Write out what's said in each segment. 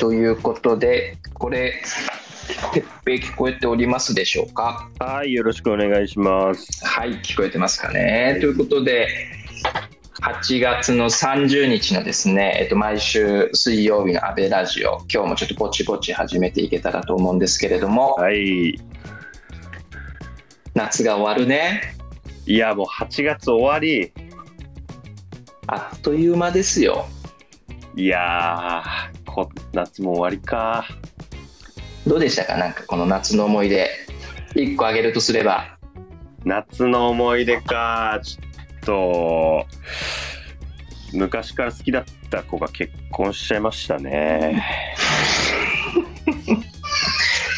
ということで、これ、てっぺい聞こえておりますでしょうか？はい、よろしくお願いします。はい、聞こえてますかね？ということで、8月の30日のですね、えっと、毎週水曜日の安倍ラジオ、今日もちょっとぼちぼち始めていけたらと思うんですけれども、はい。夏が終わるね。いや、もう8月終わり。あっという間ですよ。いやー、こ夏も終わりか。どうでしたか？なんかこの夏の思い出。1個あげるとすれば。夏の思い出か。ちょっと、昔から好きだった子が結婚しちゃいましたね。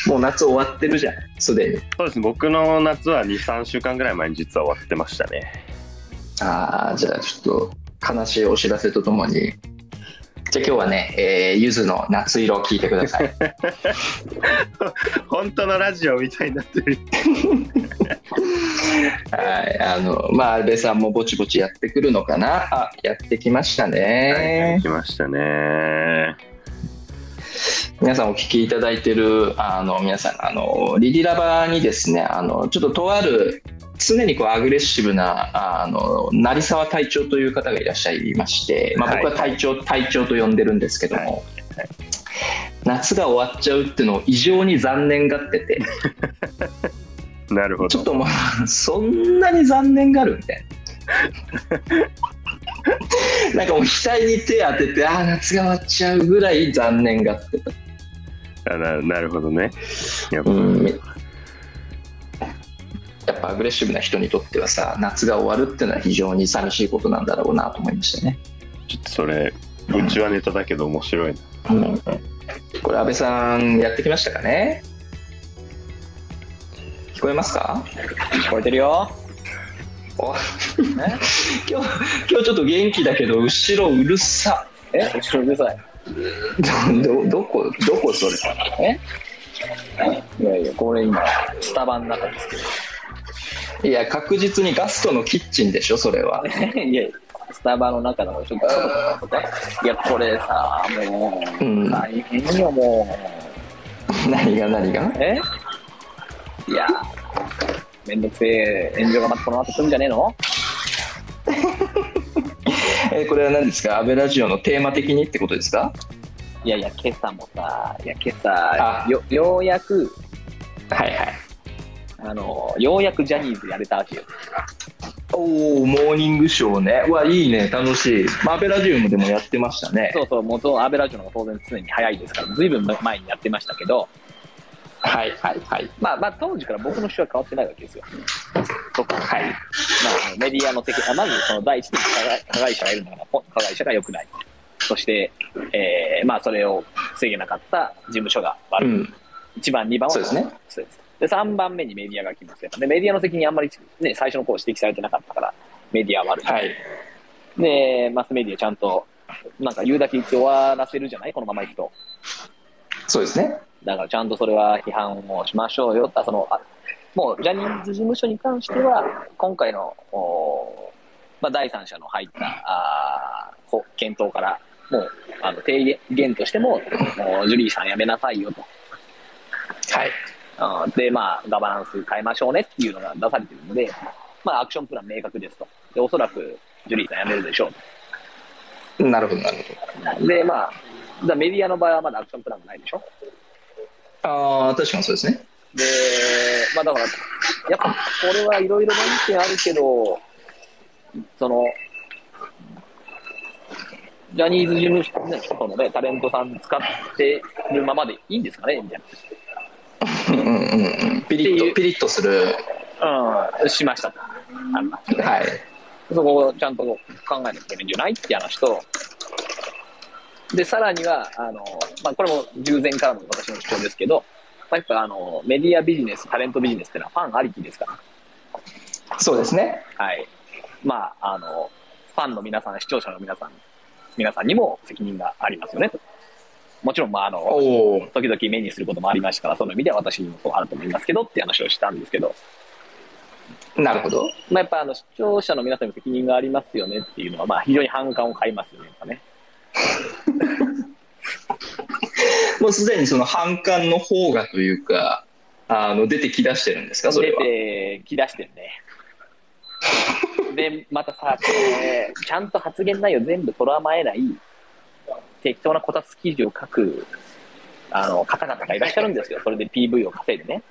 もう夏終わってるじゃん、すでに。そうですね、僕の夏は2、3週間ぐらい前に実は終わってましたね。ああ、じゃあちょっと悲しいお知らせとともに。じゃあ今日はね、えー、ゆずの夏色を聞いてください。本当のラジオみたいになってる。はい、あの、まあ、安倍さんもぼちぼちやってくるのかな？あ、やってきましたはい、ね。来ましたね。皆さんお聞きいただいてる、あの、皆さん、あの、リリラバにですね、あの、ちょっととある。常にこうアグレッシブなあの成沢隊長という方がいらっしゃいまして、まあ、僕は隊長、隊長と呼んでるんですけども、夏が終わっちゃうっていうのを異常に残念がってて。なるほど。ちょっともうそんなに残念があるみたいな。なんかもう額に手当ててああ夏が終わっちゃうぐらい残念がってた。あななるほどね。やっぱうんやっぱアグレッシブな人にとってはさ夏が終わるっていうのは非常に寂しいことなんだろうなと思いましたね、ちょっとそれ、うちはネタだけど面白いな。うん、これ安倍さんやってきましたかね？聞こえますか？聞こえてるよ。お今日今日ちょっと元気だけど後ろうるさえ？後ろうるさい。どどどこどこそれ？え？いやいや、これ今、スタバの中ですけど。いや確実にガストのキッチンでしょそれは。いや、スタバの中だからちょっと外とか。いや、これさ、もう、うん。大変よ、も何が何が？う。え？いや、めんどくせえ炎上がまたこの後来るんじゃねえの？えこれは何ですか？安倍ラジオのテーマ的にってことですか？いやいや、今朝もさ、いや、今あ。朝、よようやく、はいはいあの、ようやくジャニーズやれたわけよ。おおモーニングショーねうわいいね楽しい、まあ、アベラジウムでもやってましたねそうそう、元アベラジオの方が当然常に早いですから、ずいぶん前にやってましたけど、はいはいはいまあまあ当時から僕の主は変わってないわけですよ。特に。はいまあ、メディアの責任、まずその第一に加害加害者がいるのが、加害者が良くない。そして、えーまあそれを防げなかった事務所が悪い。うん1番、2番はそうですねそうです。で、3番目にメディアが来ますよ。で、メディアの責任あんまりね、最初の頃指摘されてなかったから、メディアは悪い。はいで、マスメディアちゃんと、なんか言うだけ言って終わらせるじゃないこのままいくと。そうですねだからちゃんとそれは批判をしましょうよって、そのあもうジャニーズ事務所に関しては、今回の、おまあ、第三者の入ったあ検討から、もうあの提言としても、もうジュリーさんやめなさいよと。はいで、まあ、ガバナンス変えましょうねっていうのが出されてるので、まあ、アクションプラン明確ですと。で、おそらくジュリーさんやめるでしょうなるほどなるほと。で、まあ、だメディアの場合はまだアクションプランがないでしょ？どああ確かにそうですねで、まあだから、やっぱこれはいろいろな意見あるけど、その、ジャニーズ事務所のね、タレントさん使ってるままでいいんですかねみたいうんうんうんうんピリッとピリッとするな。うん、しましたと。あのはいそこをちゃんと考えなきゃいけないんじゃないって話と、で、さらには、あの、まあ、これも従前からの私の主張ですけど、まあ、やっぱあの、メディアビジネス、タレントビジネスっていうのはファンありきですから。そうですねはい。まあ、あの、ファンの皆さん、視聴者の皆さん、皆さんにも責任がありますよねと。もちろん、まあ、あの、時々目にすることもありましたから、その意味では私にもそうあると思いますけどって話をしたんですけど、なるほどまあ、やっぱあの視聴者の皆さんにも責任がありますよねっていうのは、まあ、非常に反感を買いますよね、やっぱね。もうすでにその反感の方がというか、あの出てきだしてるんですか、それ出は。てきだしてるね。で、またさ、これ、ちゃんと発言内容全部とらまえない、適当なこたつ記事を書く、あの、方々がいらっしゃるんですよ。それで PV を稼いでね。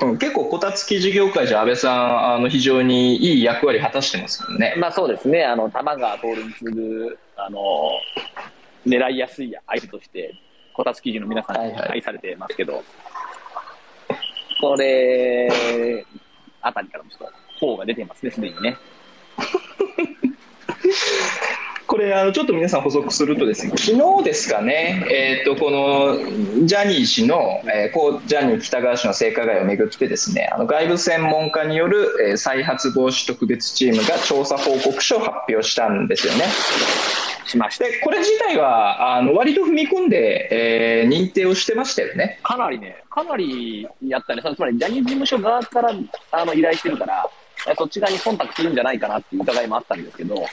うん結構、こたつ記事業界じゃ安倍さん、あの非常にいい役割果たしてますもんね。まあそうですね、あの、玉川徹に次ぐ、あの、狙いやすい相手として、こたつ記事の皆さんにはいはい愛されてますけど、これ、あたりからもちょっと、方が出てますね、すでにね。これあのちょっと皆さん補足するとですね昨日ですかね、えー、とこのジャニー氏の、えーこうジャニー喜多川氏の性加害をめぐってですねあの外部専門家による、えー再発防止特別チームが調査報告書を発表したんですよね。しました。でこれ自体はあの割と踏み込んで、えー認定をしてましたよね。かなりね、かなりやったね、つまりジャニーズ事務所側からあの依頼してるから、えそっち側に忖度するんじゃないかなっていう疑いもあったんですけど、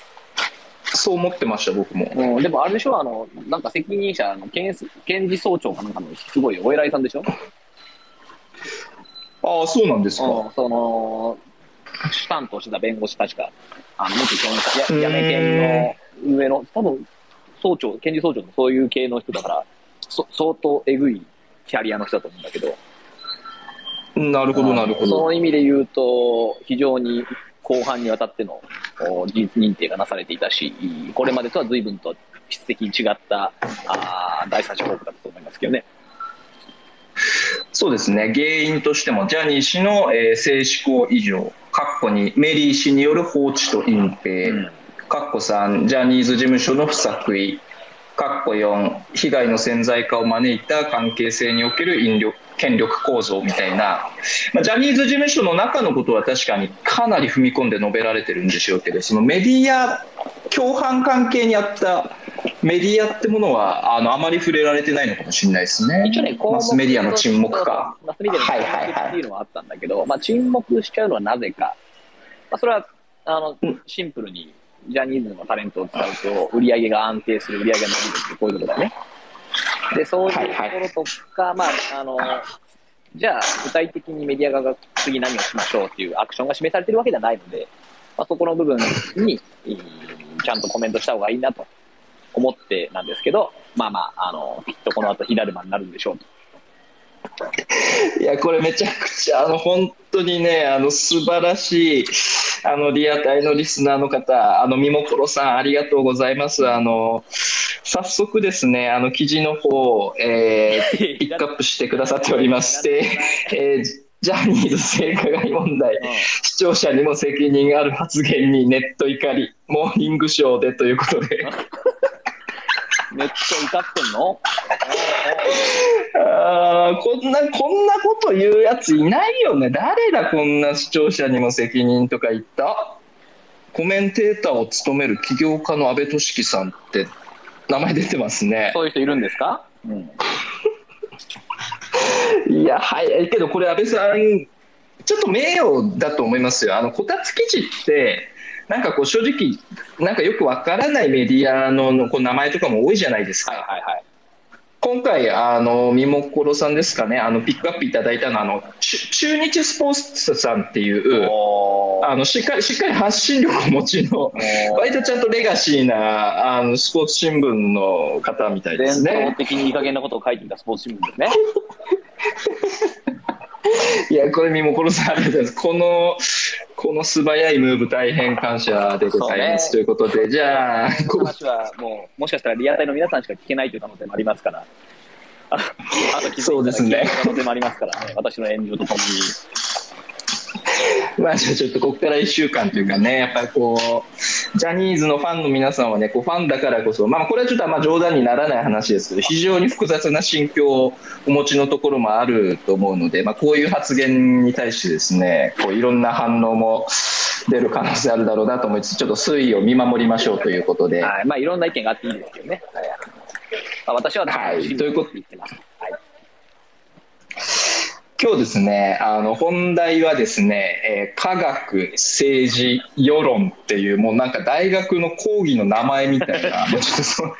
そう思ってました僕も。うん、でもあれでしょ、あのなんか責任者の検検事総長かなんかのすごいお偉いさんでしょ、ああそうなんですか。うん、その主担当してた弁護士たちが、あの元検うーんややめ検の上の、多分総長、検事総長のそういう系の人だから、そ相当えぐいキャリアの人だと思うんだけど。なるほどなるほそど。の意味で言うと、非常に後半にわたってのお事実認定がなされていたし、これまでとは随分と質的に違ったあー第三者報告だったと思いますけどね。そうですね。原因としてもジャニー氏の、えー性思考異常かっこにメリー氏による放置と隠蔽、かっこ3ジャニーズ事務所の不作為。かっこ4被害の潜在化を招いた関係性における引力権力構造みたいな、まあ、ジャニーズ事務所の中のことは確かにかなり踏み込んで述べられてるんでしょうけどそのメディア共犯関係にあったメディアってものはあのあまり触れられてないのかもしれないですね。一応ね、マスメディアの沈黙か。マスメディアの沈黙っていうのはあったんだけど、まあ、沈黙しちゃうのはなぜか。まあ、それは、あのうん、シンプルに、ジャニーズのタレントを使うと、売り上げが安定する、売り上げが伸びるってこういうことだよね。で、そういうところとか、まあ、あの、じゃあ、具体的にメディア側が次何をしましょうっていうアクションが示されてるわけではないので、まあ、そこの部分に、えーちゃんとコメントした方がいいなと思ってなんですけど、まあまあ、あの、きっとこの後火だるまになるんでしょうと。いや、これめちゃくちゃ、あの、本当にね、あの、素晴らしい、あの、リアタイのリスナーの方、あの、みもころさん、ありがとうございます。あの、早速ですね、あの、記事の方、えーピックアップしてくださっておりまして、えージャニーズ性加害問題、視聴者にも責任ある発言にネット怒り、モーニングショーでということで、めっちゃ歌ってんの？こんな、こんなこと言うやついないよね。誰だ、こんな視聴者にも責任とか言った？コメンテーターを務める起業家の安倍俊樹さんって名前出てますね。そういう人いるんですか？うん。いや、早いけど、これ安倍さん、ちょっと名誉だと思いますよ。あの、こたつ記事って、なんかこう正直、なんかよくわからないメディアののこう名前とかも多いじゃないですか。はいはいはい。今回、あの、みもころさんですかね、あの、ピックアップいただいたのは、あの、ち中日スポーツさんっていう、あの、しっかり、しっかり発信力をお持ちの、割とちゃんとレガシーな、あの、スポーツ新聞の方みたいです伝統ね。的にいい加減なことを書いていたスポーツ新聞ですね。いや、これ、みもころさす。この、この素早いムーブ、大変感謝でございます。とそういうことで、じゃあ、こう話はもう、もしかしたらリアタイの皆さんしか聞けないという可能性もありますから。ああと気づいたらそうですね聞ける可能性もありますからね。私の炎上とともに。まあ、じゃあちょっとここから1週間というかね、やっぱりこう、ジャニーズのファンの皆さんはね、こうファンだからこそ、まあ、これはちょっとまあ冗談にならない話ですけど、非常に複雑な心境をお持ちのところもあると思うので、まあ、こういう発言に対してですね、こういろんな反応も出る可能性あるだろうなと思いつつ、ちょっと推移を見守りましょうということで、はい。まあ、いろんな意見があっていいですけどね。はいまあ、私は、はいということ言ってます。はい。今日ですね、あの本題はですね、えー科学、政治、世論っていう、もうなんか大学の講義の名前みたいな、もうちょっとそう。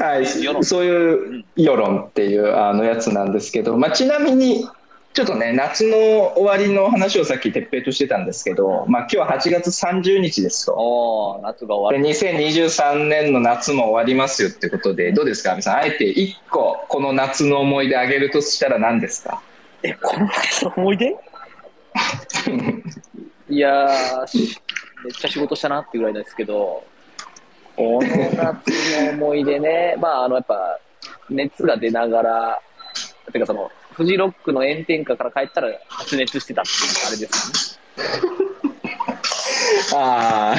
はい、そういう世論っていうあのやつなんですけど、まあ、ちなみにちょっとね夏の終わりの話をさっき哲平としてたんですけど、まあ、今日は8月30日ですと。夏が終でわる。2023年の夏も終わりますよってことでどうですか阿部さん？あえて1個この夏の思い出あげるとしたら何ですか？え、この夏の思い出？いやめっちゃ仕事したなっていうぐらいですけど、この夏の思い出ね、まあ、あの、やっぱ、熱が出ながら、てかその、フジロックの炎天下から帰ったら発熱してたっていうあれです ああ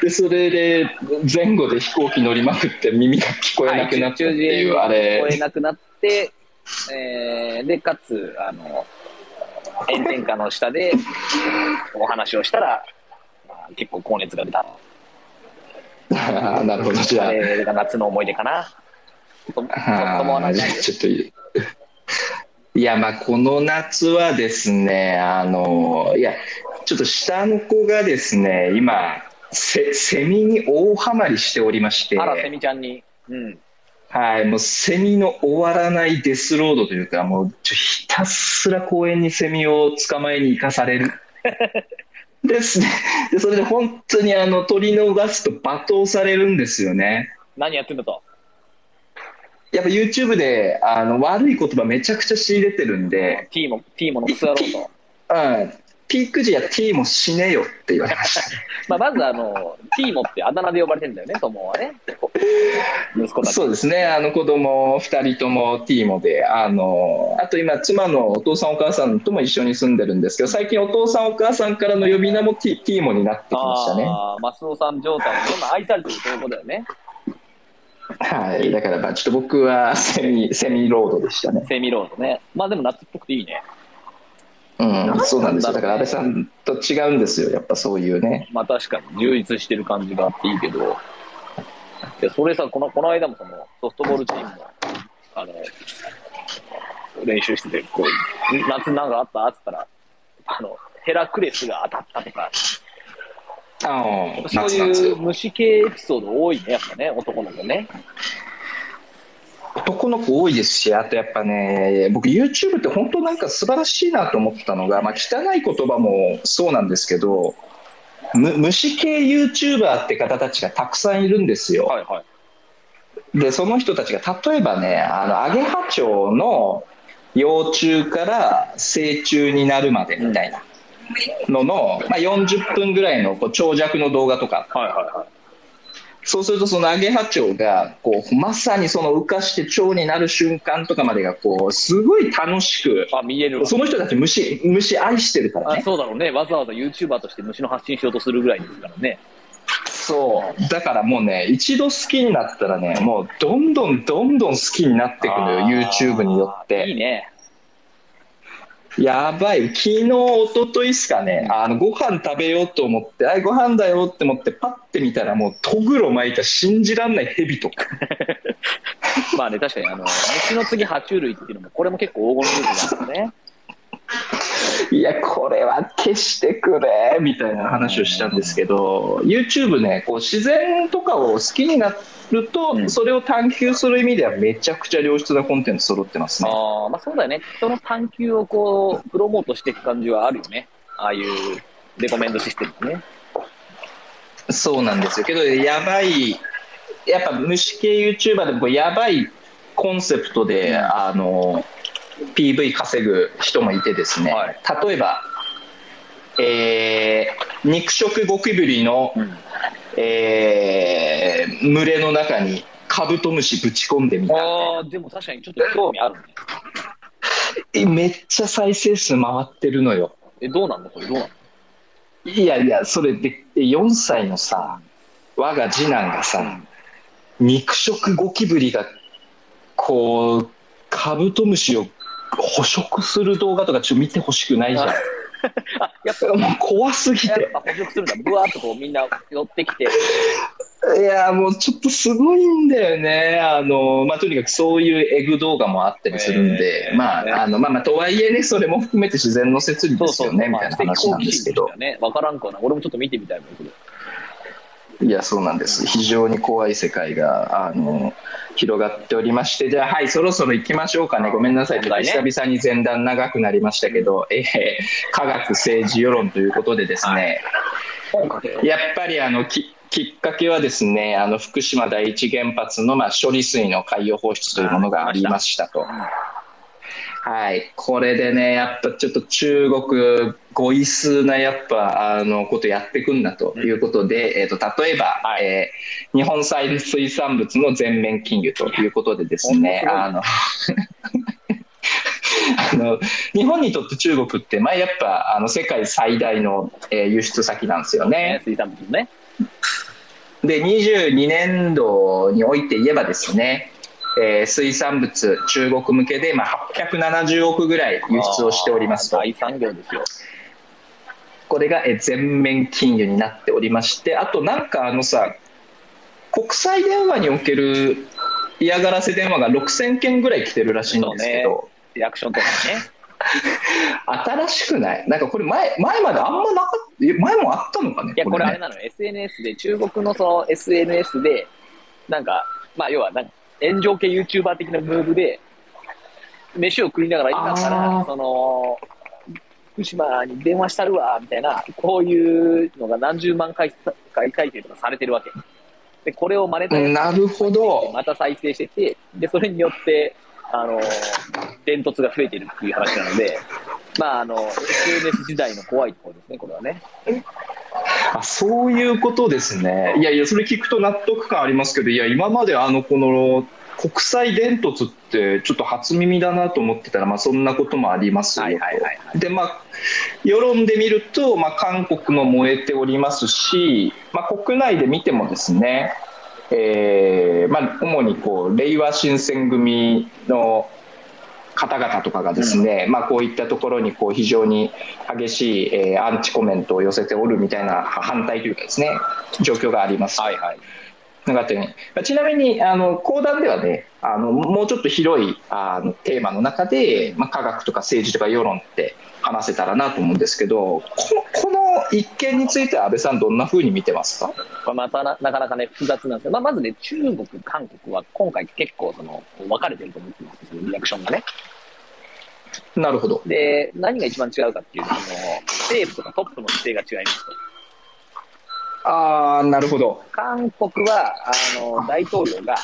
でそれで前後で飛行機乗りまくって耳が聞こえなくなったっていう、あ聞こえれなくなって、えーで、かつ、あの、炎天下の下でお話をしたら、まあ、結構高熱が出た。あーなるほど。じゃあ。あれが夏の思い出かな。ととあもはないーじゃあちょっといいやまあこの夏はですねあのいやちょっと下の子がですね今セセミに大ハマりしておりましてあら、セミちゃんに。うん。はい、もうセミの終わらないデスロードというか、もうひたすら公園にセミを捕まえに行かされる。ですね。で、それで本当にあの取り逃すと罵倒されるんですよね。何やってんだと。やっぱ YouTube であの悪い言葉めちゃくちゃ仕入れてるんで、T も、T ものクソ野郎と。うん、ピーク時や T も死ねよって言われました。まあ、まず、あの、T もってあだ名で呼ばれてんだよね、友はね。こ息子たち。そうですね、あの子供2人ともティーモで、あのあと今、妻のお父さん、お母さんとも一緒に住んでるんですけど、最近、お父さん、お母さんからの呼び名もティティーモになってきましたね。ああ、マスオさん状態で、今愛されてるということだよね。はい、だからまあちょっと僕はセミ セミロードでしたね。セミロードね。まあでも夏っぽくていいね。うん、そうなんですよ。だから安倍そさんと違うんですよ、やっぱそういうね。まあ確かに充実してる感じがあっていいけど、いやそれさ、このこの間もそのソフトボールチームのあの練習してて、こう夏なんかあった？っつったら、あのヘラクレスが当たったとか、そう。いう虫系エピソード多いね、やっぱね、男の子ね。男の子多いですし、あとやっぱね、僕 YouTube って本当なんか素晴らしいなと思ったのが、まあ汚い言葉もそうなんですけど、む虫系 YouTuber って方たちがたくさんいるんですよ。はいはい。でその人たちが例えばねあのアゲハチョウの幼虫から成虫になるまでみたいなのの、まあ、40分ぐらいのこう長尺の動画とかはいはいはい。そうするとそのアゲハチョウがこうまさにその浮かして蝶になる瞬間とかまでがこうすごい楽しくあ、見えるわ。その人たち虫虫愛してるからあねそうだろうね。わざわざ YouTuber として虫の発信しようとするぐらいですからね。そうだからもうね一度好きになったらねもうどんどんどんどん好きになっていくのよ YouTube によっていいね。やばい、昨日、一昨日ですかね、あのご飯食べようと思って、あい、ご飯だよって思って、パッて見たら、もう、トグロ巻いた信じらんないヘビとか、まあね、確かに、あの、虫の次、爬虫類っていうのも、これも結構黄金のルールなんですね。いや、これは消してくれみたいな話をしたんですけど、YouTube ね、こう自然とかを好きになると、うんそれを探求する意味では、めちゃくちゃ良質なコンテンツ揃ってますね。ああ、まあそうだよね。その探求をこう、プロモートしていく感じはあるよね。ああいうレコメンドシステムね。そうなんですよ。けど、やばい、やっぱ虫系 YouTuber でもやばいコンセプトで、あの、PV 稼ぐ人もいてですね、はい例えば、えー肉食ゴキブリの、うん。えー群れの中にカブトムシぶち込んでみたいああ、でも確かにちょっと興味あるね。なめっちゃ再生数回ってるのよ。え、どうなんの？それどうなんの？いやいや、それで4歳のさ、我が次男がさ、肉食ゴキブリがこうカブトムシを捕食する動画とかちょっと見てほしくないじゃん。あ、やっぱ、もう怖すぎて。やっぱ捕食するんだ。ブワーっとこうみんな寄ってきて。いや、もうちょっとすごいんだよね。あの、まあ、とにかくそういうエグ動画もあったりするんで、えーまあ、あの、まあ、まあ、とはいえね、それも含めて自然の摂理ですよね、みたいな話なんですけどね。わからんかな。俺もちょっと見てみたいもん、それ。いや、そうなんです。非常に怖い世界が、あの、広がっておりまして、じゃあ、はい、そろそろ行きましょうかね。ごめんなさい。ちょっと久々に前段長くなりましたけど、えー科学、政治、世論ということでですね、やっぱりあの、ききっかけはですね、あの、福島第一原発の、まあ、処理水の海洋放出というものがありましたと。はい、これでね、やっぱちょっと中国、ごい数なやっぱあのことやっていくんだということで、えー、と例えば、はいえー日本産水産物の全面禁輸ということでですね、あの あの日本にとって中国って、まあ、やっぱあの世界最大の、えー輸出先なんですよねね。水産物ね。で22年度において言えばですね、えー水産物中国向けで、まあ、870億ぐらい輸出をしておりますと大産業ですよ。これがえー全面禁輸になっておりましてあとなんかあのさ国際電話における嫌がらせ電話が6000件ぐらい来てるらしいんですけど、リアクションとかね。新しくない？なんかこれ前前まであんまなかえ前もあったのかねいや、これあれねなのよ。SNS で、中国のその SNS で、なんか、まあ、要はなんか、炎上系 YouTuber 的なムーブで、飯を食いながら、今かあら、ーその、福島に電話したるわ、みたいな、こういうのが何十万回回再生とかされてるわけ。で、これを真似たなるほどまた再生してて、で、それによって、あの、伝突が増えてるっていう話なので、まあ、あの、SNS 時代の怖いところですね、これはね。あそういうことですね。いやいや、それ聞くと納得感ありますけど、いや、今まであの、この、国際伝突ってちょっと初耳だなと思ってたら、まあ、そんなこともありますよとはいはいはいはい。で、まあ、世論で見ると、まあ、韓国も燃えておりますし、まあ、国内で見てもですね、えーまあ、主にこう、令和新選組の方々とかがですね、まあ、こういったところにこう非常に激しい、えーアンチコメントを寄せておるみたいな反対というかですね状況があります。はいはい。なったようにまあちなみにあの講談ではねあのもうちょっと広いあのテーマの中で、まあ、科学とか政治とか世論って話せたらなと思うんですけどここの一件については安倍さんどんなふうに見てますか？まあ、またななかなかね、複雑なんですけど、まあ、まずね、中国、韓国は今回結構その分かれてると思ってます、リアクションがね。なるほど。で、何が一番違うかっていうと、その政府とかトップの姿勢が違いますと。ああなるほど。韓国は、あの、大統領が、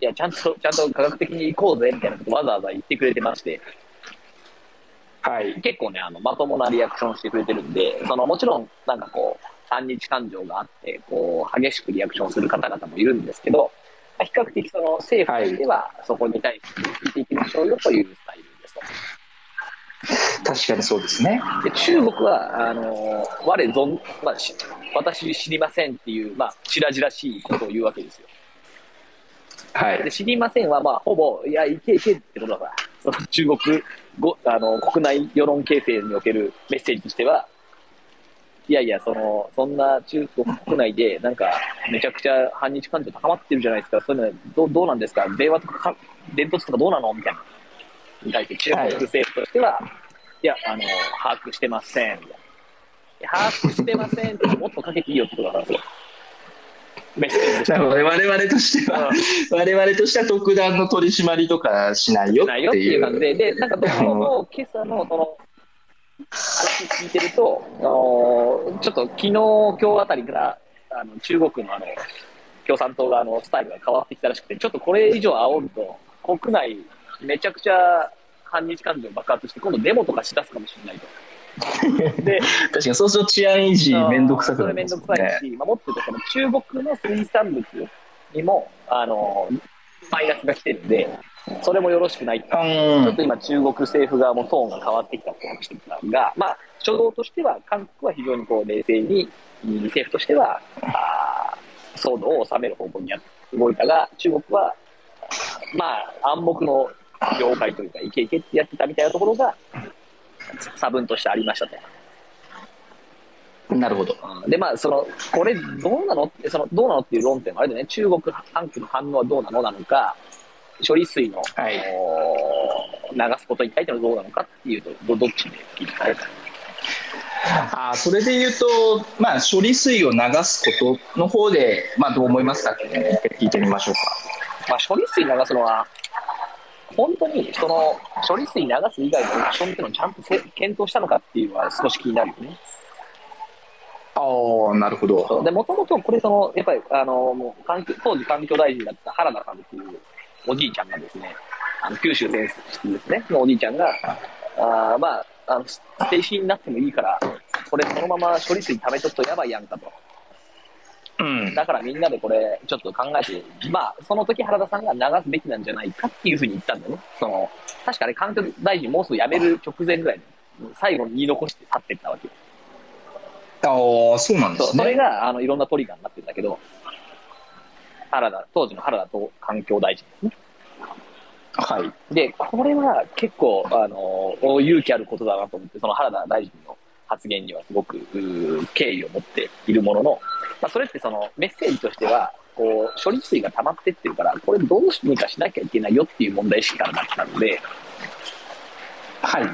いや、ちゃんと、ちゃんと科学的に行こうぜ、みたいなことをわざわざ言ってくれてまして、はい。結構ね、あの、まともなリアクションしてくれてるんで、その、もちろん、なんかこう、反日感情があって、こう、激しくリアクションする方々もいるんですけど、まあ比較的その、政府としては、そこに対してついていきましょうよというスタイルですと。確かにそうですね。で中国は、あの、我存、まあ、し私知りませんっていう、まあ、白々しいことを言うわけですよ。はいで。知りませんは、まあ、ほぼ、いや、いけいけってことだから、その中国ごあの国内世論形成におけるメッセージとしては、いやいや、その、そんな中国国内で、なんか、めちゃくちゃ反日感情高まってるじゃないですか、そういうのはどどうなんですか、電話とかか、伝突とかどうなの？みたいな。に対して、中国政府としては、い、や、あの、把握してません。把握してませんって、もっとかけていいよってことだからんですよ。メッセージ我々としては、我々としては特段の取り締まりとかしないよないよっていいう感じう。で、で、なんかどうも今朝のその、話聞いてると、あのちょっと昨日、今日あたりから、あの中国のあの共産党があのスタイルが変わってきたらしくて、ちょっとこれ以上煽ると、国内、めちゃくちゃ反日感情爆発して、今度デモとかしだすかもしれないと。で、確かにそうすると治安維持めんどくさくなりますね。どくさいし、まあ、もっと言うとその中国の水産物にも、あのマイナスが来てるんで、それもよろしくないちょっんと今、中国政府側もトーンが変わってきたって話してたが、まあ、初動としては、韓国は非常にこう冷静に、うん政府としては、騒動を収める方向にや動いたが、中国は、まあ、暗黙の了解というか、いけいけってやってたみたいなところが、差分としてありましたと。なるほど。で、まあ、その、これどうなの？って、その、どうなのっていう論点もあれでね、中国、韓国の反応はどうなのなのか、処理水の、はいお流すことに対してのどうなのかっていうと、どどっちで聞いてかれたあそれで言うと、まあ、処理水を流すことの方で、まあ、どう思いますかって聞いてみましょうか。まあ、処理水流すのは、本当にその処理水流す以外のオプションっていうのをちゃんとせ検討したのかっていうのは少し気になるよね。ああ、なるほど。で、もともとこれその、やっぱり、あの、当時環境大臣だった原田さんっていうおじいちゃんがですね、あの九州選出ですね、のおじいちゃんが、あーまあ、あの、捨て石になってもいいから、これそのまま処理水溜めとくとやばいやんかと。うん。だからみんなでこれ、ちょっと考えて、まあ、その時原田さんが流すべきなんじゃないかっていうふうに言ったんだよね。その、確かね、環境大臣もうすぐ辞める直前ぐらいに、最後に言い残して去っていったわけよ。ああ、そうなんですね。それが、あの、いろんなトリガーになってるんだけど、原田、当時の原田と環境大臣ですね。はい。で、これは結構、あの、勇気あることだなと思って、その原田大臣の発言にはすごく、敬意を持っているものの、まあ、それってそのメッセージとしては、こう、処理水が溜まってってるから、これどうにかしなきゃいけないよっていう問題意識からだったので、はい。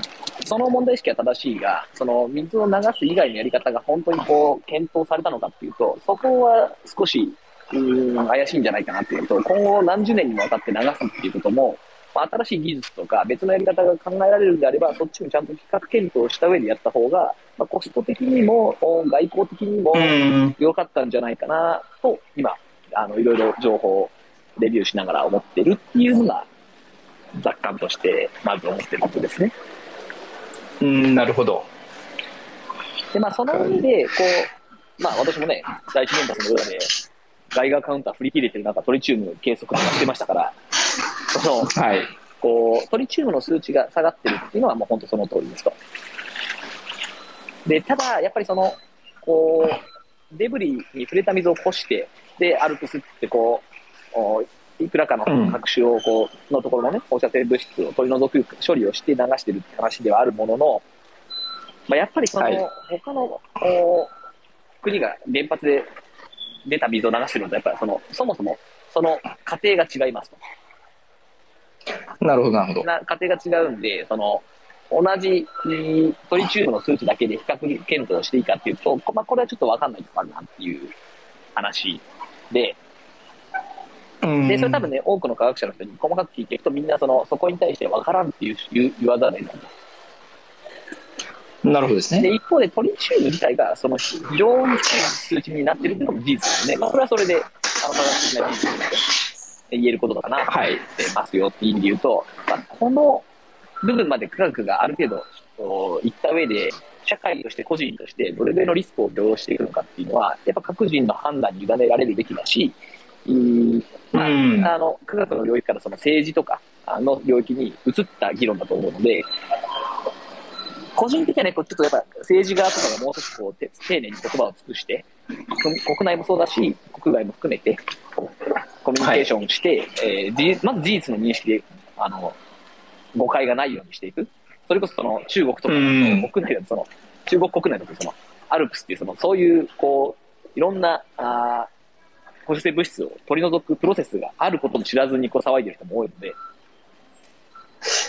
その問題意識は正しいが、その水を流す以外のやり方が本当にこう、検討されたのかっていうと、そこは少し、うーん、怪しいんじゃないかなっていうのと、今後何十年にもわたって流すっていうことも、まあ新しい技術とか別のやり方が考えられるんであれば、そっちもちゃんと比較検討した上でやった方が、まあ、コスト的にも、お外交的にもうん。良かったんじゃないかなと、今、あの、いろいろ情報をレビューしながら思ってるっていうのが、雑感として、まず思ってることですね。うん、なるほど。で、まあ、その上で、こう、まあ、私もね、第一原発の裏で、ガイガーカウンター振り切れてる中、トリチウム計測とかしてましたから、その、はい。こう、トリチウムの数値が下がってるっていうのは、もう本当その通りですと。で、ただ、やっぱりその、こう、デブリに触れた水をこして、で、アルプスってこう、おいくらかのうん各種を、こう、のところのね、放射性物質を取り除く処理をして流してるって話ではあるものの、まあ、やっぱりその、はい他の、お国が原発で出た水を流してるのと、やっぱりその、そもそも、その過程が違いますと。なるほど、なるほど。な過程が違うんで、その、同じうんトリチウムの数値だけで比較検討していいかっていうと、こまあ、これはちょっとわかんないとこあるなっていう話で、うんで、それ多分ね、多くの科学者の人に細かく聞いていくと、みんなその、そこに対してわからんっていう言わざるを得ない。なるほどですね。で、一方でトリチウム自体が、その、非常に低い数値になってるっていうのも事実ですね。まあ、それはそれで、あの、科学的な事実として言えることかなはい。ってますよっていう意味で言うと、まあ、この部分まで科学がある程度いった上で、社会として個人としてどれぐらいのリスクを許容していくのかっていうのは、やっぱ各人の判断に委ねられるべきだし、うんまあうんあの科学の領域からその政治とかあの領域に移った議論だと思うので、個人的にはね、こうちょっとやっぱ政治側とかがもう少しこうて丁寧に言葉を尽くして、国国内もそうだし、国外も含めて、コミュニケーションして、えー事まず事実の認識で、あの、誤解がないようにしていく。それこそその中国とかうん国内だとその、中国国内だとその、アルプスっていうその、そういう、こう、いろんな、あー放射性物質を取り除くプロセスがあることも知らずにこう騒いでる人も多いので、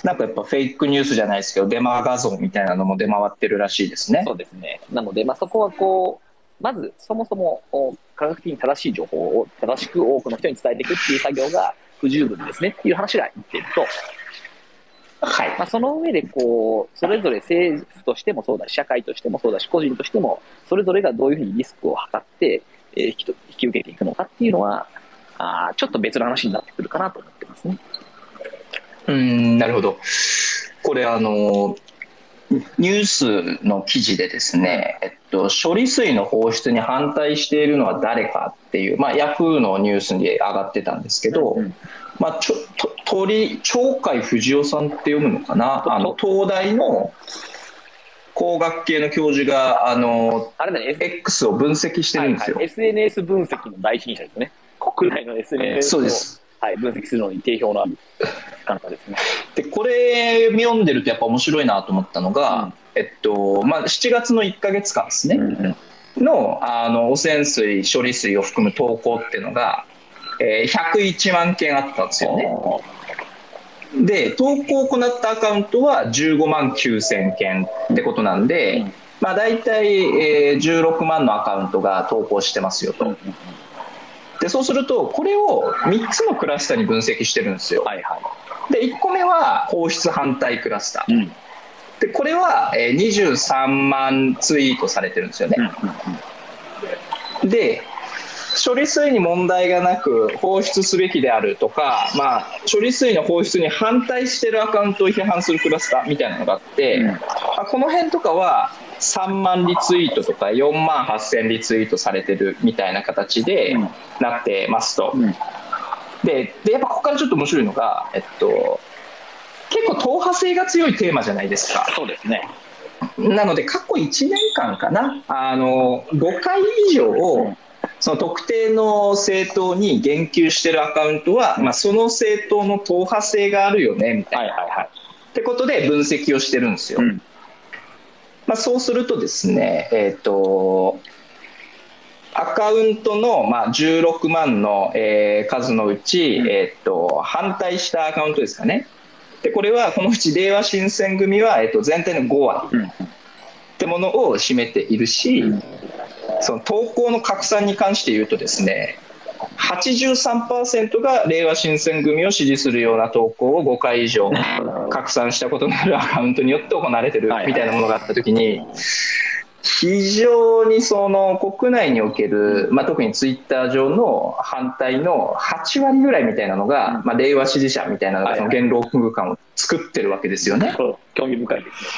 なんかやっぱフェイクニュースじゃないですけど、デマ画像みたいなのも出回ってるらしいですね。そうですね。なので、まあ、そこはこう、まずそもそもお科学的に正しい情報を正しく多くの人に伝えていくっていう作業が不十分ですねっていう話が言ってると、はい。まあ、その上でこう、それぞれ政府としてもそうだし、社会としてもそうだし、個人としても、それぞれがどういうふうにリスクを測って、えー引きと引き受けていくのかっていうのは、あーちょっと別の話になってくるかなと思ってますね。うん、なるほど。これあの、ニュースの記事でですね、えっと、処理水の放出に反対しているのは誰かっていう、まあ、ヤフーのニュースに上がってたんですけど、うんまあ、ちょと鳥鳥海藤夫さんって読むのかな？あの東大の工学系の教授があのあれだね、X を分析してるんですよ。はいはい SNS 分析の第一人者ですね。国内の SNS をそうです。はい、分析するのに定評のある方ですね。でこれ読んでるとやっぱ面白いなと思ったのが、うんえっとまあ、7月の1か月間ですね、うんのあの汚染水処理水を含む投稿っていうのが、えー101万件あったんですよね。で投稿を行ったアカウントは15万9000件ってことなんで、うんまあ、大体、えー、16万のアカウントが投稿してますよと。でそうするとこれを3つのクラスターに分析してるんですよ。はいはい。で1個目は放出反対クラスター。うんでこれは、えー、23万ツイートされてるんですよね。で処理水に問題がなく放出すべきであるとか、まあ、処理水の放出に反対してるアカウントを批判するクラスターみたいなのがあって、うん、まあ、この辺とかは3万リツイートとか4万8000リツイートされてるみたいな形でなってますと。うん、ででやっぱここからちょっと面白いのが、えっと、結構党派性が強いテーマじゃないですか。そうですね。なので過去1年間かな。あの5回以上、その特定の政党に言及してるアカウントは、まあ、その政党の党派性があるよねみたいな、はいはいはい、ってことで分析をしてるんですよ。うん、まあ、そうするとですね、えーと、アカウントの、まあ、16万の、えー、数のうち、うん、えーと、反対したアカウントですかね。でこれはこのうちれいわ新選組は、えーと、全体の5割ってものを占めているし、うん。その投稿の拡散に関して言うとですね83%がれいわ新選組を支持するような投稿を5回以上拡散したことのあるアカウントによって行われてるみたいなものがあった時に非常にその国内における、まあ、特にツイッター上の反対の8割ぐらいみたいなのが、まあ、令和支持者みたいなのがその言論空間を作ってるわけですよね。興味深いですね。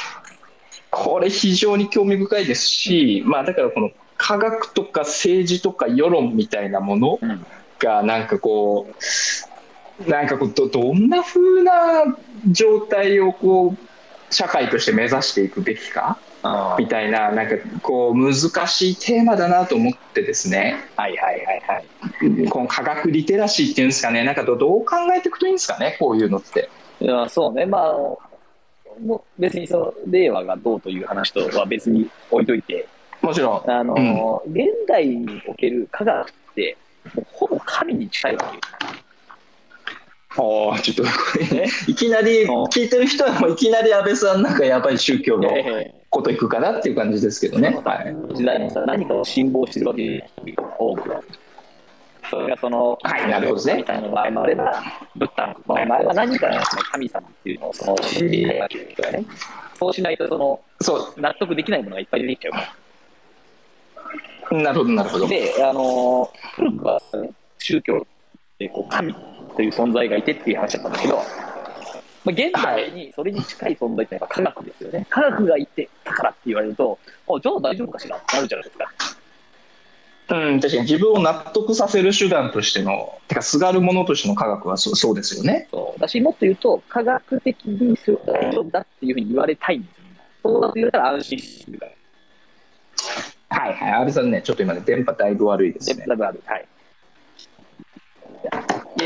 これ非常に興味深いですし、まあ、だからこの科学とか政治とか世論みたいなものがなんかこうなんかこうどどんな風な状態をこう社会として目指していくべきかみたいななんかこう難しいテーマだなと思ってですね。はいはいはいはい。この科学リテラシーっていうんですかね。なんかどう考えていくといいんですかねこういうのって。いやそうね。まあもう別にその令和がどうという話とは別に置いといてもちろん。あの、うん、現代における科学って、もうほぼ神に近いわけああ、ちょっと、いきなり、聞いてる人はもういきなり安倍さんなんかやっぱり宗教のこといくかなっていう感じですけどね。はい、時代のさ、何かを辛抱してるわけで多くそれがその、はい、なるほどね。みたいな場合もあれば、ブッダの場合もあれば、何かの神様っていうのをその信じないわけですよね。そうしないと、その、そう。納得できないものがいっぱい出てきちゃうから。なるほど、なるほど。で、あの、古くは、ね、宗教でこう神という存在がいてっていう話だったんだけど、まあ、現代にそれに近い存在ってやっぱ科学ですよね。科学がいてたからって言われると、あじゃあ大丈夫かしらってなるじゃないですか。うん、確かに自分を納得させる手段としての、てか、すがるものとしての科学はそそうですよね。そうだし、もっと言うと、科学的にそれ大丈夫だっていうふうに言われたいんですよ。そうだと言われたら安心するから。はいはい、安倍さんね、ちょっと今ね、電波だいぶ悪いですね。だいぶ悪い。はい。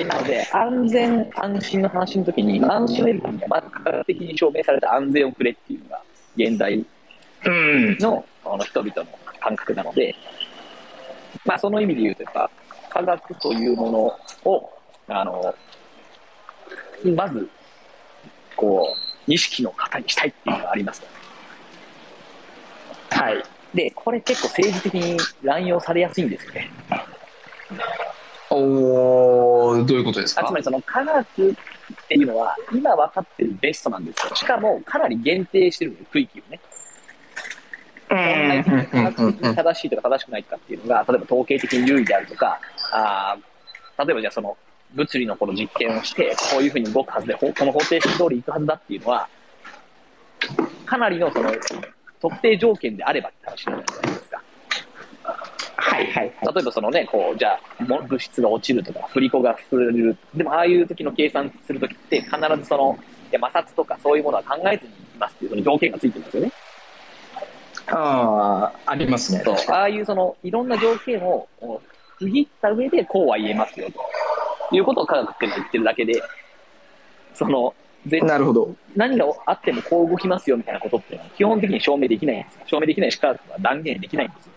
なので、安全安心の話の時に、安心を得るには、まず科学的に証明された安全をくれっていうのが、現代の,、あの人々の感覚なので、まあ、その意味で言うと、やっぱ、科学というものを、あの、まず、こう、意識の方にしたいっていうのがあります、はい。で、これ結構政治的に乱用されやすいんですよね。おどういうことですか？つまりその科学っていうのは今分かってるベストなんですよ。しかもかなり限定してる区域をね。本来的に科学的に正しいとか正しくないとかっていうのが、例えば統計的に優位であるとか、あ例えばじゃあその物理のこの実験をして、こういうふうに動くはずで、この方程式通りいくはずだっていうのは、かなりのその特定条件であればって話じゃないですか。はいはい、はい、例えばそのね、こう、じゃあ、物質が落ちるとか、振り子が振れる。でも、ああいう時の計算するときって、必ずその、いや摩擦とかそういうものは考えずにいきますっていうその条件がついてるんですよね。ああ、ありますね。そう。ああいうその、いろんな条件を区切った上で、こうは言えますよ、ということを科学っていうのは言ってるだけで、その、なるほど。何があってもこう動きますよみたいなことって基本的に証明できないんです証明できないしかは断言できないんですよ。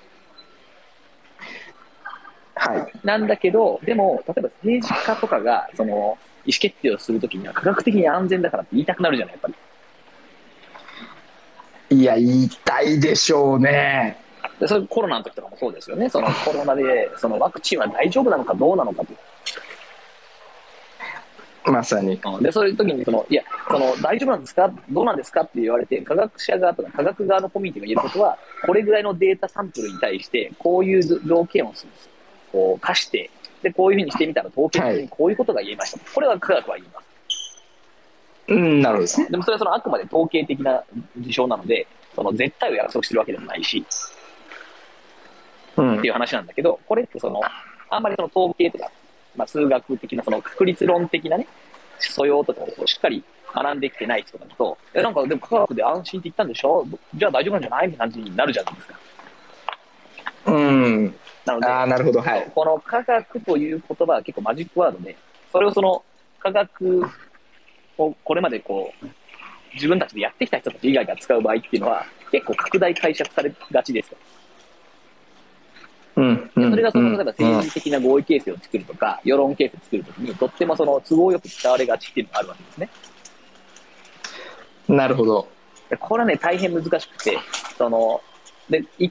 はい。なんだけど、でも、例えば政治家とかが、その、意思決定をするときには科学的に安全だからって言いたくなるじゃない、やっぱり。いや、言いたいでしょうね。でそれコロナの時とかもそうですよね、そのコロナでそのワクチンは大丈夫なのかどうなのかと。まさに。うんで、そういう時にその、いや、その大丈夫なんですか、どうなんですか？って言われて、科学者側とか科学側のコミュニティが言えることは、これぐらいのデータサンプルに対して、こういう条件をこう課して、で、こういうふうにしてみたら、統計的にこういうことが言えました。これは科学は言います。うん、なるほど。でもそれはそのあくまで統計的な事象なので、その絶対を約束してるわけでもないし、うんっていう話なんだけど、これってその、あんまりその統計とか、まあ、数学的な、その確率論的なね、素養とかをしっかり学んできてない人だと、え、なんかでも科学で安心って言ったんでしょ？じゃあ大丈夫なんじゃない？みたいな感じになるじゃないですか。うん。なので、ああ、なるほど。はい。この科学という言葉は結構マジックワードで、それをその科学をこれまでこう、自分たちでやってきた人たち以外が使う場合っていうのは、結構拡大解釈されがちですと。うん。でそれがその、うん例えば政治的な合意形成を作るとか、世論形成を作るときに、とってもその都合よく使われがちっていうのがあるわけですね。なるほど。でこれはね、大変難しくて、その、で、い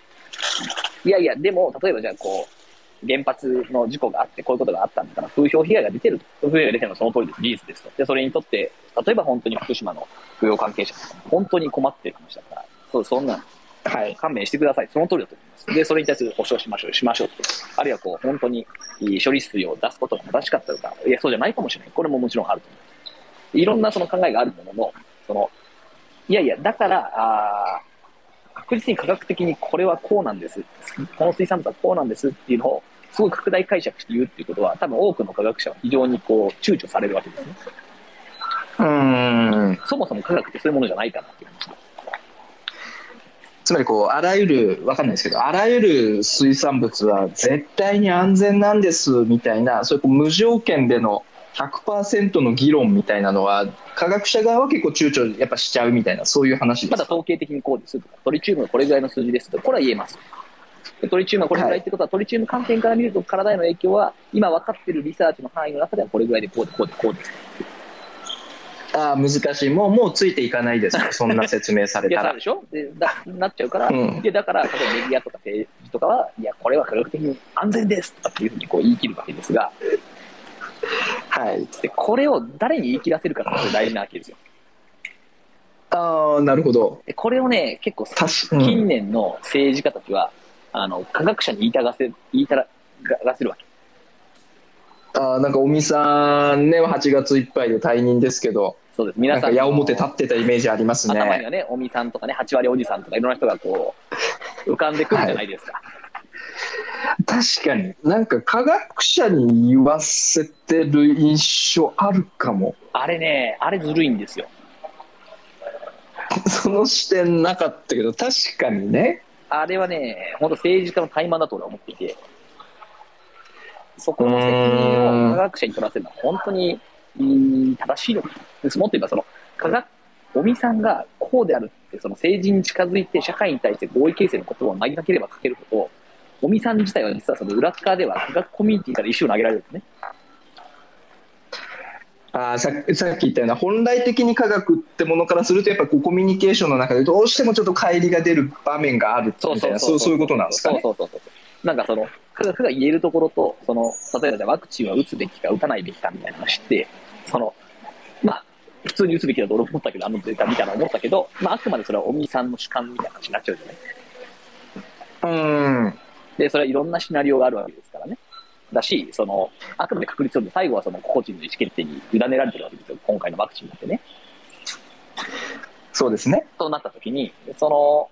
いやいや、でも、例えばじゃあこう、原発の事故があって、こういうことがあったんだから、風評被害が出てると。風評被害が出てるのはその通りです。事実ですと。で、それにとって、例えば本当に福島の扶養関係者本当に困ってる話だから、そう、そんな、はい。勘弁してください。その通りだと思います。で、それに対する保証しましょう、しましょうって。あるいはこう、本当に処理水を出すことが正しかったのか、いや、そうじゃないかもしれない。これももちろんあると思います。いろんなその考えがあるものの、その、いやいや、だから、あー確実に科学的にこれはこうなんです。この水産物はこうなんですっていうのを、すごい拡大解釈して言うっていうことは、多分多くの科学者は非常にこう、躊躇されるわけですね。うん。そもそも科学ってそういうものじゃないかなっていう話。つまりこう、あらゆる、わかんないですけど、あらゆる水産物は絶対に安全なんですみたいな、そういう無条件での100%の議論みたいなのは、科学者側は結構躊躇やっぱしちゃうみたいな、そういう話ですか。まだ統計的にこうですとか、トリチウムはこれぐらいの数字ですとか、これは言えます。でトリチウムはこれぐらいってことは、トリチウム観点から見ると体への影響は、今分かっているリサーチの範囲の中ではこれぐらいでこうでこうでこうです。ああ、難しい。もう、もうついていかないですよ。そんな説明されいや、たらで。しょ？でだなっちゃうから、うんいやだから、例えばメディアとか政治とかは、いや、これは科学的に安全ですとかっていうふうにこう言い切るわけですが、はい。でこれを誰に言い切らせるかって大事なわけですよ。ああ、なるほど。でこれをね、結構、近年の政治家たちは、あの科学者に言いたがせ言いたがらせるわけ。あーなんか尾身さんね、8月いっぱいで退任ですけど、そうです。な皆さんのんか矢面立ってたイメージありますね。頭にはね、尾身さんとかね、8割おじさんとかいろんな人がこう、浮かんでくるじゃないですか。確かに。なんか科学者に言わせてる印象あるかも。あれね、あれずるいんですよ。その視点なかったけど、確かにね。あれはね、本当政治家の怠慢だと俺は思っていて、そこの責任を科学者に取らせるのは本当にうん正しいのか。もっと言えば、その、科学、尾身さんがこうであるって、その政治に近づいて社会に対して合意形成の言葉を投げか。ければか。けるほど、尾身さん自体は実はその裏側では科学コミュニティか。ら石を投げられるんですね。あささっき言ったような本来的に科学ってものか。らするとやっぱこうコミュニケーションの中でどうしてもちょっと乖離が出る場面があるみたいなそうそういうことなんですか。ね。そうそうそうそう。なんかその、科学が言えるところと、その、例えばじゃあワクチンは打つべきか打たないべきかみたいな話って、その、まあ、普通に打つべきだと俺思ったけど、あのデータ見たら思ったけど、まあ、あくまでそれは尾身さんの主観みたいな話になっちゃうじゃない？うん。で、それはいろんなシナリオがあるわけですからね。だし、その、あくまで確率論で最後はその個人の意思決定に委ねられてるわけですよ。今回のワクチンだってね。そうですね。となった時に、その、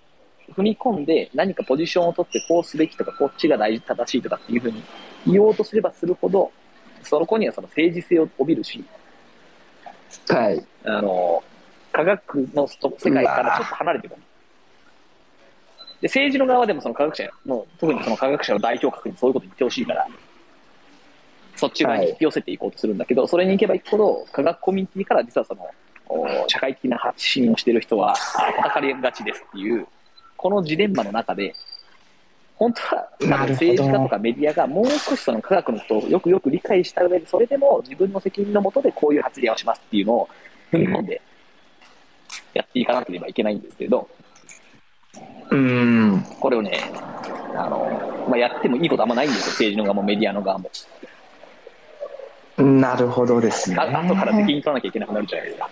踏み込んで何かポジションを取ってこうすべきとか、こっちが大事、正しいとかっていうふうに言おうとすればするほど、そこにはその政治性を帯びるし、はい。あの、科学の世界からちょっと離れてくる。で、政治の側でもその科学者の、特にその科学者の代表格にそういうこと言ってほしいから、そっち側に引き寄せていこうとするんだけど、それに行けば行くほど、科学コミュニティから実はその、お社会的な発信をしている人は、あ叩かれがちですっていう、このジレンマの中で、本当は政治家とかメディアがもう少しその科学のことをよくよく理解した上で、それでも自分の責任のもとでこういう発言をしますっていうのを踏み込んでやっていかなければいけないんですけれど、うん。これをね、あの、まあ、やってもいいことあんまないんですよ、政治の側もメディアの側も。なるほどですね。あ後から責任取らなきゃいけなくなるじゃないですか。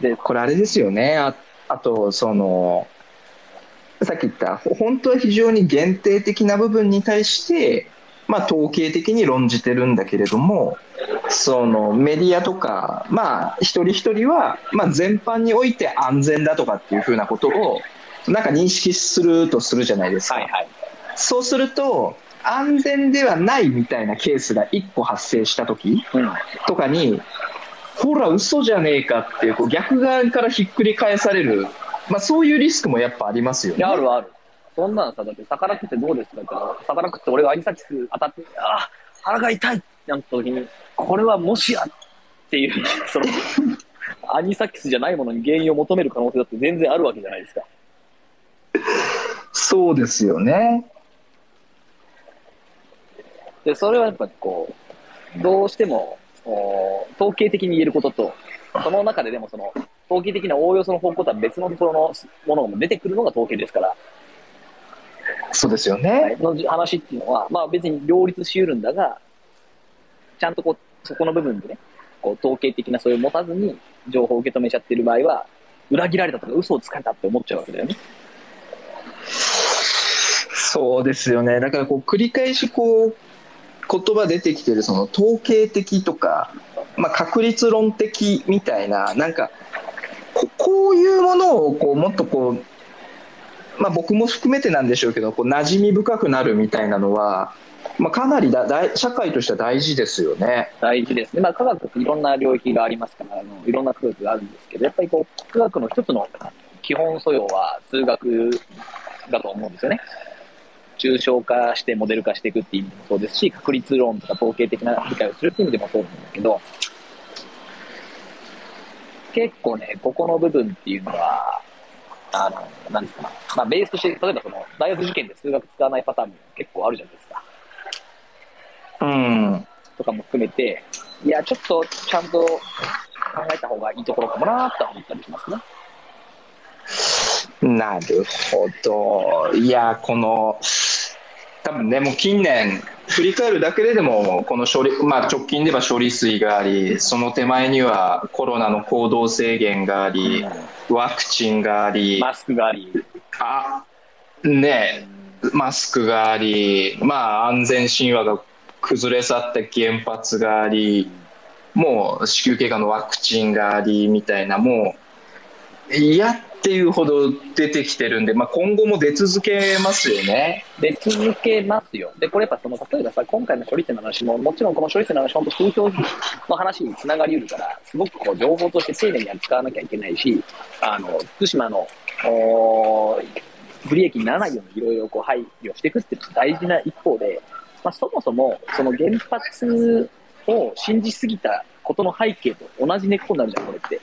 で、これあれですよね。ああと、その、さっき言った、ほ本当は非常に限定的な部分に対して、まあ、統計的に論じてるんだけれども、そのメディアとか、まあ、一人一人は、まあ、全般において安全だとかっていうふうなことを、なんか認識するとするじゃないですか。はいはい。そうすると、安全ではないみたいなケースが1個発生したときうん。とかに、ほら、嘘じゃねえかっていう、こう逆側からひっくり返される、まあ、そういうリスクもやっぱありますよね。あるある。そんなんさ、だって、魚食ってどうですかって魚食って俺がアニサキス当たって、ああ、腹が痛いってなった時に、これはもしやっていう、その、アニサキスじゃないものに原因を求める可能性だって全然あるわけじゃないですか。そうですよね。で、それはやっぱこう、どうしても、お統計的に言えることと、その中ででもその、統計的なおおよその方向とは別のところのものも出てくるのが統計ですから、そうですよね。の話っていうのは、まあ別に両立しうるんだが、ちゃんとこう、そこの部分でね、こう統計的なそれを持たずに情報を受け止めちゃってる場合は、裏切られたとか嘘をつかれたって思っちゃうわけだよね。そうですよね。だからこう繰り返しこう言葉出てきてるその統計的とか、まあ、確率論的みたいななんかこういうものをこうもっとこう、まあ、僕も含めてなんでしょうけどこう馴染み深くなるみたいなのは、まあ、かなりだ大社会としては大事ですよね。大事ですね。まあ科学っていろんな領域がありますから、あのいろんな科学があるんですけど、やっぱりこう、科学の一つの基本素養は数学だと思うんですよね。抽象化してモデル化していくっていう意味でもそうですし、確率論とか統計的な理解をするっていう意味でもそうなんだけど、結構ね、ここの部分っていうのは、あの、なんですかな、まあベースとして、例えばその、大学受験で数学使わないパターンも結構あるじゃないですか。うんとかも含めて、いや、ちょっとちゃんと考えた方がいいところかもなとは思ったりしますね。なるほど。いや、この、多分ね、もう近年、振り返るだけででも、この処理、まあ、直近では処理水があり、その手前にはコロナの行動制限があり、ワクチンがあり、マスクがあり、あ、ねマスクがあり、まあ、安全神話が崩れ去った原発があり、もう子宮頸がんのワクチンがありみたいな、もう嫌っていうほど出てきてるんで、まあ、今後も出続けますよね。出続けますよ。で、これやっぱその、例えばさ、今回の処理水の話も、もちろんこの処理水の話、本当風評の話につながりうるから、すごくこう、情報として丁寧に扱わなきゃいけないし、あの、福島の、お不利益にならないようにいろいろこう配慮していくっていうのが大事な一方で、まあ、そもそもその原発を信じすぎたことの背景と同じ根っこになるじゃん、これって。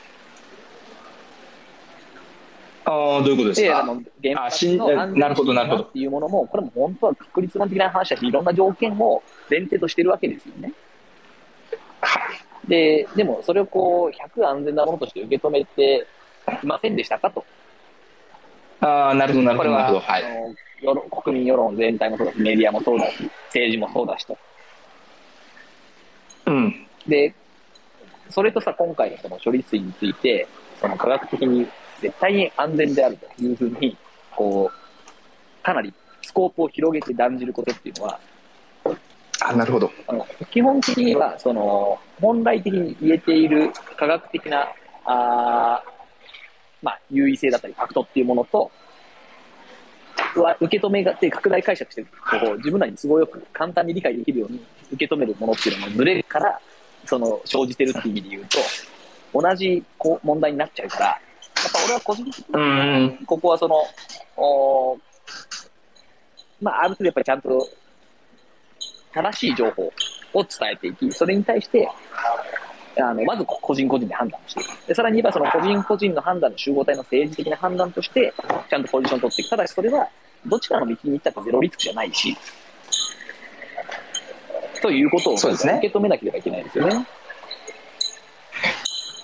ああ、どういうことですか？の原発あしんの安なるほどなるほどっていうものも、これも本当は確率論的な話だし、いろんな条件を前提としてるわけですよね。で、でもそれをこう、100安全なものとして受け止めていませんでしたかと。ああ、なるほど、なるほど、なこれは、るほど。はい国民世論全体もそうだし、メディアもそうだし、政治もそうだしと。うん。で、それとさ、今回のその処理水について、その科学的に絶対に安全であるというふうに、こう、かなりスコープを広げて断じることっていうのは、あなるほど。あの基本的には、その、本来的に言えている科学的な、あーまあ、優位性だったり、ファクトっていうものと、は受け止めがって拡大解釈して、こう自分らに都合よく簡単に理解できるように受け止めるものっていうのがずれるから、その生じてるっていう意味で言うと、同じこう問題になっちゃうから、やっぱ俺は個人的に。ここはその、おまあ、ある程度やっぱりちゃんと正しい情報を伝えていき、それに対して、あのまず個人個人で判断をしていくで、さらに言えばその個人個人の判断の集合体の政治的な判断として、ちゃんとポジションを取っていく。ただしそれは、どちらの道に行ったってゼロリスクじゃないし、ということをそうですね受け止めなければいけないですよね。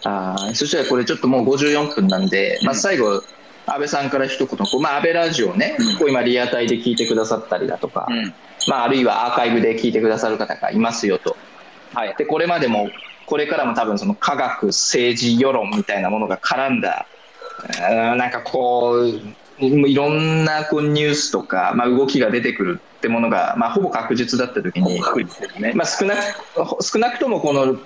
あーそしたらこれちょっともう54分なんで、まあ、最後、安倍さんから一言、こうまあ、安倍ラジオね、こう今リアタイで聞いてくださったりだとか、うん。まあ、あるいはアーカイブで聞いてくださる方がいますよと。はい。で、これまでも、これからも多分その科学、政治、世論みたいなものが絡んだ、なんかこう、いろんなこうニュースとか、まあ、動きが出てくるってものが、まあ、ほぼ確実だった時に、ね。まあ、少なく少なくともこの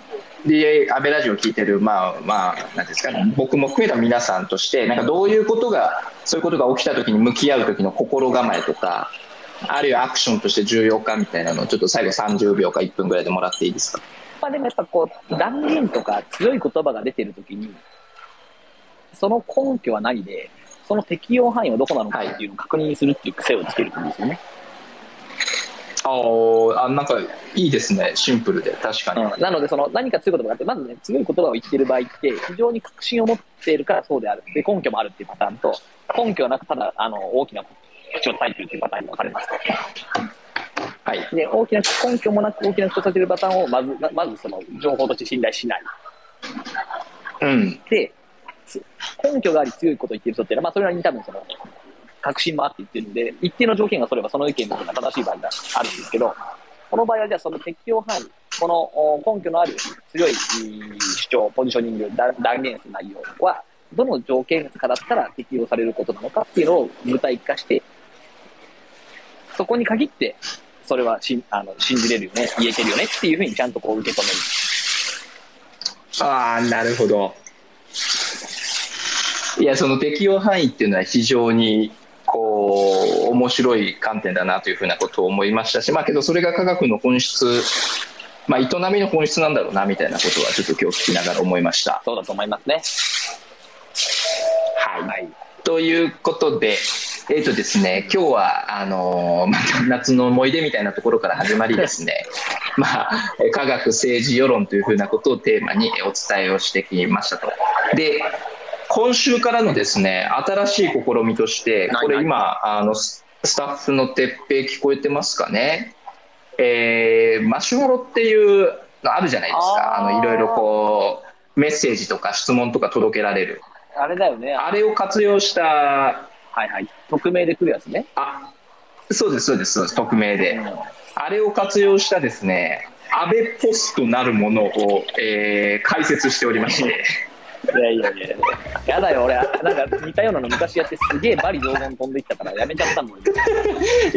DA 安倍ラジオを聞いてる、まあまあ、なんですかね、僕も含めた皆さんとして、なんかどういうことが、そういうことが起きた時に向き合う時の心構えとか、あるいはアクションとして重要かみたいなのを、ちょっと最後30秒か1分ぐらいでもらっていいですか？まあでもやっぱこう、断言とか強い言葉が出てるときに、その根拠は何で、その適用範囲はどこなのかっていうのを確認するっていう癖をつけるんですよね。あーあ、なんかいいですね、シンプルで、確かに。うん、なので、その何か強い言葉があって、まずね、強い言葉を言ってる場合って、非常に確信を持っているからそうである。で、根拠もあるっていうパターンと、根拠はなく、ただ、あの、大きな口を叩いてるっていうパターンに分かれます。はい。で、大きな根拠もなく大きな口を叩いてるパターンを、まず、ままずその情報として信頼しない。うん。で、つ根拠があり強いことを言ってる人っていうのは、まあ、それなりに多分その、確信もあって言ってるんで、一定の条件がそればその意見の方が正しい場合があるんですけど、この場合はじゃあその適用範囲、この根拠のある強い主張、ポジショニング、断言する内容は、どの条件下だったら適用されることなのかっていうのを具体化して、そこに限って、それはしあの信じれるよね、言えてるよねっていうふうにちゃんとこう受け止める。ああ、なるほど。いや、その適用範囲っていうのは非常に、こう、面白い観点だなというふうなことを思いましたし、まあけどそれが科学の本質、まあ営みの本質なんだろうなみたいなことはちょっと今日聞きながら思いました。そうだと思いますね。はい。はい。ということで、えっ、とですね、今日は、あのーまた夏の思い出みたいなところから始まりですね、まあ、え科学、政治、世論というふうなことをテーマにえお伝えをしてきましたと。で、今週からのですね、新しい試みとして、これ今、あの、ススタッフの鉄平聞こえてますかね？えーマシュマロっていうのあるじゃないですか。あの、いろいろこう、メッセージとか質問とか届けられる。あれだよね。あれを活用したはいはい。匿名で来るやつね。あそうです、そうです、そうです、匿名で。うんあれを活用したですね、安倍ポストなるものを、えー解説しておりまして、いやいやいややだよ、俺、なんか似たようなの昔やってすげえバリ雑言飛んでいったからやめちゃったもん。い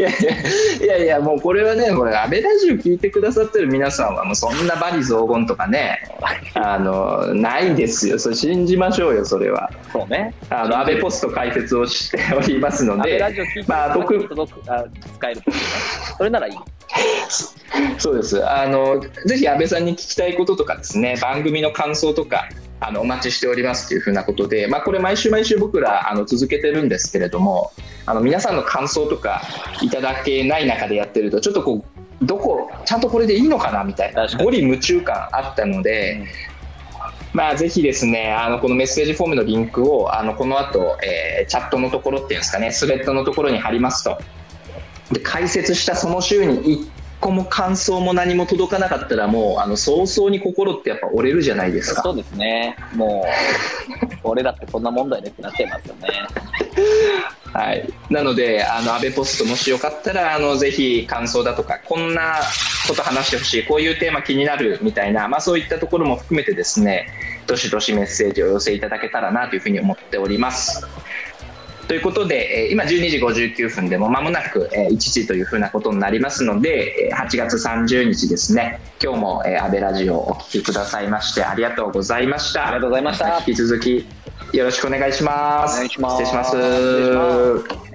やいやいやいや、もうこれはね、これ、安倍ラジオ聞いてくださってる皆さんは、もうそんなバリ雑言とかね、あの、ないですよ。それ信じましょうよ、それは。そうね。あの、安倍ポスト解説をしておりますの安倍で、ラジオ聞いてまあ僕に届くあ使えるね。それならいい。そうです。あの、ぜひ安倍さんに聞きたいこととかですね、番組の感想とか、あの、お待ちしておりますというふうなことで、まあ、これ毎週毎週僕ら、あの、続けてるんですけれども、あの、皆さんの感想とかいただけない中でやってると、ちょっとこう、どこ、ちゃんとこれでいいのかなみたいな、確かにゴリ夢中感あったので、まあ、ぜひですね、あの、このメッセージフォームのリンクを、あの、この後、えーチャットのところっていうんですかね、スレッドのところに貼りますと。で、解説したその週に1個も感想も何も届かなかったら、もう、あの、早々に心ってやっぱ折れるじゃないですか。そうですね。もう、俺だってそんな問題ねってなっちゃいますよね。はい。なので、あの、安倍ポストもしよかったら、あの、ぜひ感想だとか、こんなこと話してほしい、こういうテーマ気になるみたいな、まあそういったところも含めてですね、どしどしメッセージをお寄せいただけたらなというふうに思っております。ということで、えー今12時59分でも間もなくえー1時というふうなことになりますので、えー8月30日ですね、今日もえー安倍ラジオをお聞きくださいましてありがとうございました。ありがとうございました引き続きよろしくお願いします。お願いします。失礼します